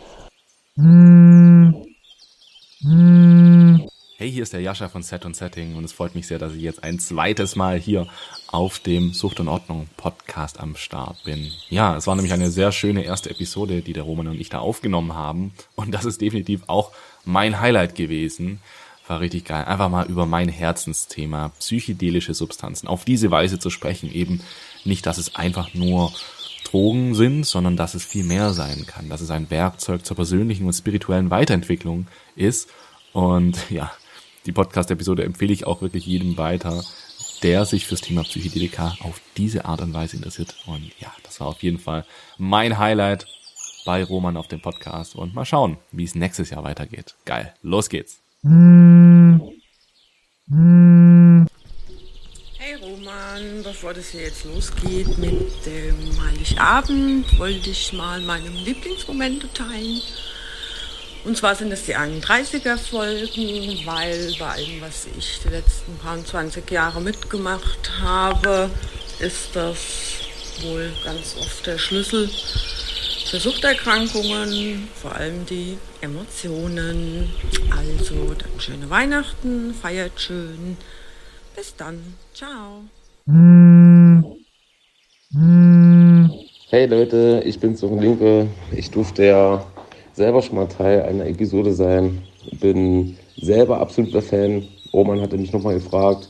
Hey, hier ist der Jascha von Set und Setting und es freut mich sehr, dass ich jetzt ein zweites Mal hier auf dem Sucht und Ordnung Podcast am Start bin. Ja, es war nämlich eine sehr schöne erste Episode, die der Roman und ich da aufgenommen haben und das ist definitiv auch mein Highlight gewesen. War richtig geil. Einfach mal über mein Herzensthema, psychedelische Substanzen, auf diese Weise zu sprechen. Eben nicht, dass es einfach nur Drogen sind, sondern dass es viel mehr sein kann, dass es ein Werkzeug zur persönlichen und spirituellen Weiterentwicklung ist. Und ja, die Podcast-Episode empfehle ich auch wirklich jedem weiter, der sich fürs Thema Psychedelika auf diese Art und Weise interessiert. Und ja, das war auf jeden Fall mein Highlight bei Roman auf dem Podcast. Und mal schauen, wie es nächstes Jahr weitergeht. Geil. Los geht's. Hey Roman, bevor das hier jetzt losgeht mit dem Heiligabend, wollte ich mal meine Lieblingsmomente teilen. Und zwar sind es die 31er Folgen, weil bei allem, was ich die letzten paar 20 Jahre mitgemacht habe, ist das wohl ganz oft der Schlüssel für Suchterkrankungen, vor allem die Emotionen. Also dann schöne Weihnachten, feiert schön. Bis dann. Ciao. Hey Leute, ich bin Sohn Linke. Ich durfte ja selber schon mal Teil einer Episode sein. Bin selber absoluter Fan. Roman hatte mich nochmal gefragt,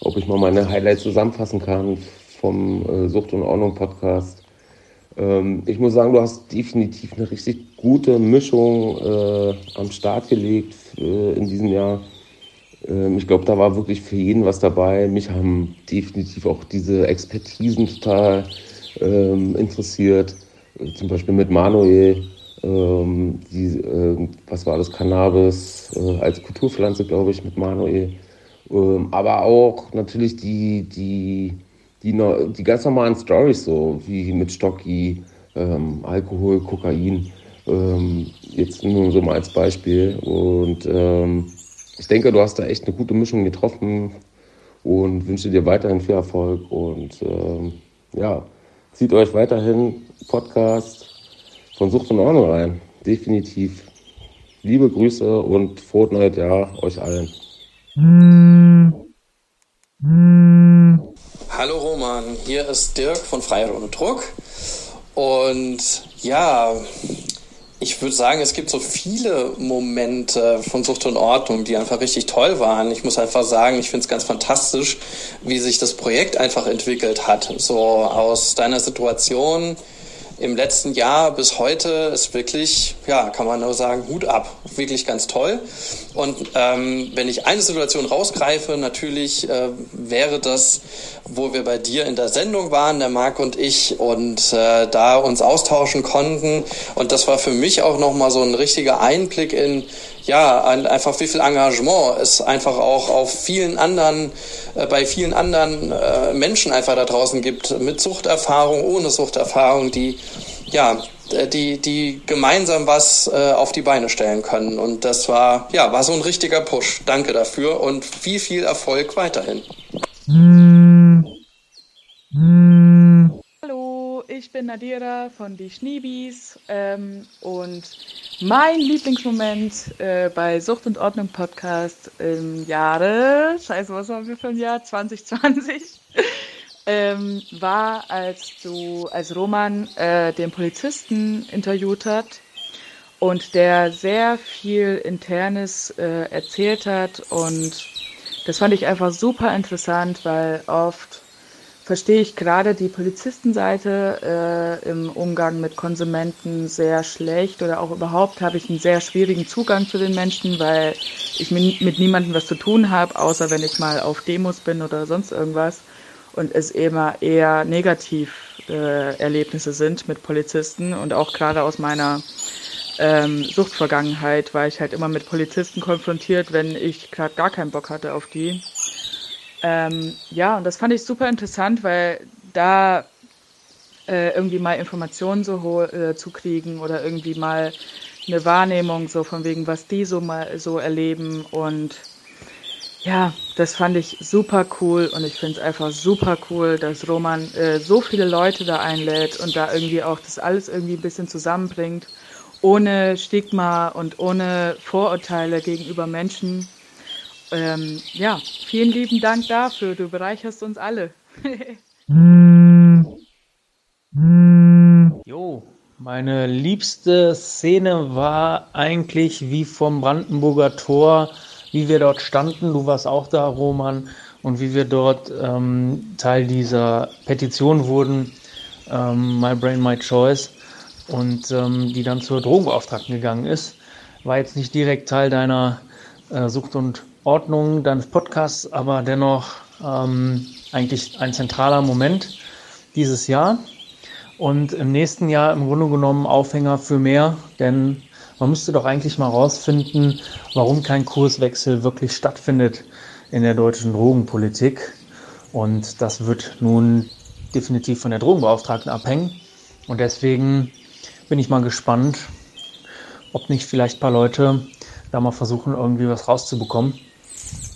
ob ich mal meine Highlights zusammenfassen kann vom äh, Sucht und Ordnung Podcast. Ähm, ich muss sagen, du hast definitiv eine richtig gute Mischung äh, am Start gelegt äh, in diesem Jahr. Ähm, ich glaube, da war wirklich für jeden was dabei. Mich haben definitiv auch diese Expertisen total ähm, interessiert. Äh, zum Beispiel mit Manuel ähm, die, äh, was war das, Cannabis äh, als Kulturpflanze, glaube ich, mit Manuel. Ähm, aber auch natürlich die, die, die, die ganz normalen Stories, so wie mit Stocki, ähm, Alkohol, Kokain. Ähm, jetzt nur so mal als Beispiel. Und ähm, ich denke, du hast da echt eine gute Mischung getroffen und wünsche dir weiterhin viel Erfolg. Und ähm, ja, zieht euch weiterhin Podcast von Sucht und Ordnung rein. Definitiv. Liebe Grüße und frohes neues Jahr euch allen. Hallo Roman, hier ist Dirk von Freiheit ohne Druck. Und ja, ich würde sagen, es gibt so viele Momente von Sucht und Ordnung, die einfach richtig toll waren. Ich muss einfach sagen, ich finde es ganz fantastisch, wie sich das Projekt einfach entwickelt hat. So aus deiner Situation im letzten Jahr bis heute ist wirklich, ja, kann man nur sagen, Hut ab. Wirklich ganz toll. Und ähm, wenn ich eine Situation rausgreife, natürlich äh, wäre das, wo wir bei dir in der Sendung waren, der Marc und ich, und äh, da uns austauschen konnten. Und das war für mich auch nochmal so ein richtiger Einblick in, ja, einfach wie viel Engagement es einfach auch auf vielen anderen, bei vielen anderen äh, Menschen einfach da draußen gibt, mit Suchterfahrung, ohne Suchterfahrung, die, ja, äh, die, die gemeinsam was äh, auf die Beine stellen können. Und das war, ja, war so ein richtiger Push. Danke dafür und viel, viel Erfolg weiterhin. Hallo, ich bin Nadira von Die Schneebis ähm, und mein Lieblingsmoment äh, bei Sucht und Ordnung Podcast im Jahre, scheiße, was haben wir für ein Jahr? 2020, ähm, war, als du, als Roman äh, den Polizisten interviewt hat und der sehr viel Internes äh, erzählt hat und das fand ich einfach super interessant, weil oft verstehe ich gerade die Polizistenseite äh, im Umgang mit Konsumenten sehr schlecht oder auch überhaupt habe ich einen sehr schwierigen Zugang zu den Menschen, weil ich mit niemandem was zu tun habe, außer wenn ich mal auf Demos bin oder sonst irgendwas und es immer eher negativ äh, Erlebnisse sind mit Polizisten und auch gerade aus meiner ähm, Suchtvergangenheit war ich halt immer mit Polizisten konfrontiert, wenn ich gerade gar keinen Bock hatte auf die. Ähm, ja, und das fand ich super interessant, weil da äh, irgendwie mal Informationen so äh, zu kriegen oder irgendwie mal eine Wahrnehmung so von wegen, was die so mal so erleben. Und ja, das fand ich super cool und ich finde es einfach super cool, dass Roman äh, so viele Leute da einlädt und da irgendwie auch das alles irgendwie ein bisschen zusammenbringt, ohne Stigma und ohne Vorurteile gegenüber Menschen ähm, ja, vielen lieben Dank dafür. Du bereicherst uns alle. Jo, meine liebste Szene war eigentlich wie vom Brandenburger Tor, wie wir dort standen. Du warst auch da, Roman, und wie wir dort ähm, Teil dieser Petition wurden, ähm, My Brain, My Choice, und ähm, die dann zur Drogenbeauftragten gegangen ist. War jetzt nicht direkt Teil deiner äh, Sucht und Ordnung deines Podcasts, aber dennoch ähm, eigentlich ein zentraler Moment dieses Jahr. Und im nächsten Jahr im Grunde genommen Aufhänger für mehr, denn man müsste doch eigentlich mal rausfinden, warum kein Kurswechsel wirklich stattfindet in der deutschen Drogenpolitik. Und das wird nun definitiv von der Drogenbeauftragten abhängen. Und deswegen bin ich mal gespannt, ob nicht vielleicht ein paar Leute da mal versuchen, irgendwie was rauszubekommen.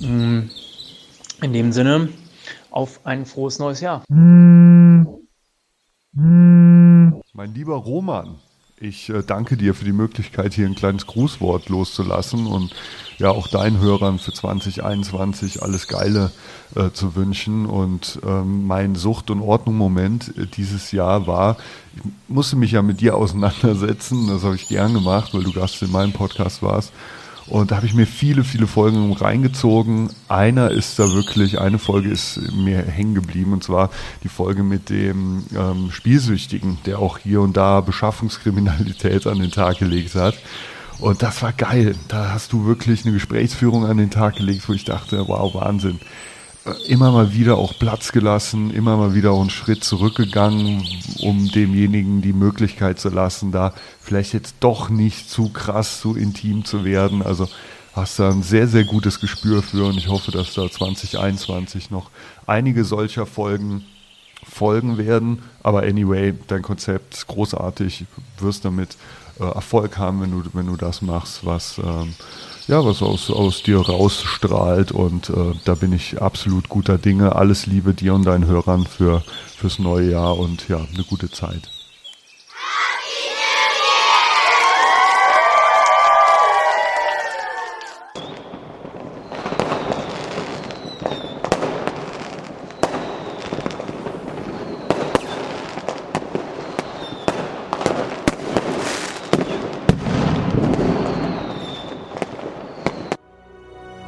Mm, in dem Sinne, auf ein frohes neues Jahr. Mein lieber Roman, ich äh, danke dir für die Möglichkeit, hier ein kleines Grußwort loszulassen und ja auch deinen Hörern für 2021 alles Geile äh, zu wünschen. Und ähm, mein Sucht- und Ordnung-Moment äh, dieses Jahr war, ich musste mich ja mit dir auseinandersetzen, das habe ich gern gemacht, weil du Gast in meinem Podcast warst. Und da habe ich mir viele, viele Folgen reingezogen. Einer ist da wirklich, eine Folge ist mir hängen geblieben, und zwar die Folge mit dem ähm, Spielsüchtigen, der auch hier und da Beschaffungskriminalität an den Tag gelegt hat. Und das war geil. Da hast du wirklich eine Gesprächsführung an den Tag gelegt, wo ich dachte, wow, Wahnsinn immer mal wieder auch Platz gelassen, immer mal wieder auch einen Schritt zurückgegangen, um demjenigen die Möglichkeit zu lassen, da vielleicht jetzt doch nicht zu krass, zu intim zu werden. Also hast da ein sehr, sehr gutes Gespür für und ich hoffe, dass da 2021 noch einige solcher Folgen folgen werden. Aber anyway, dein Konzept ist großartig, wirst damit äh, Erfolg haben, wenn du, wenn du das machst, was ähm, ja, was aus, aus dir rausstrahlt und äh, da bin ich absolut guter Dinge. Alles Liebe dir und deinen Hörern für, fürs neue Jahr und ja, eine gute Zeit.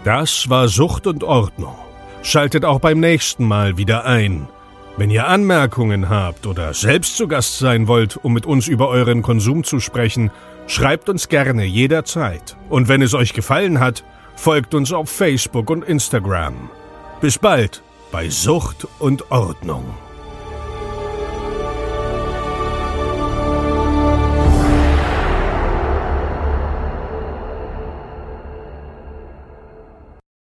Das war Sucht und Ordnung. Schaltet auch beim nächsten Mal wieder ein. Wenn ihr Anmerkungen habt oder selbst zu Gast sein wollt, um mit uns über euren Konsum zu sprechen, schreibt uns gerne jederzeit. Und wenn es euch gefallen hat, folgt uns auf Facebook und Instagram. Bis bald bei Sucht und Ordnung.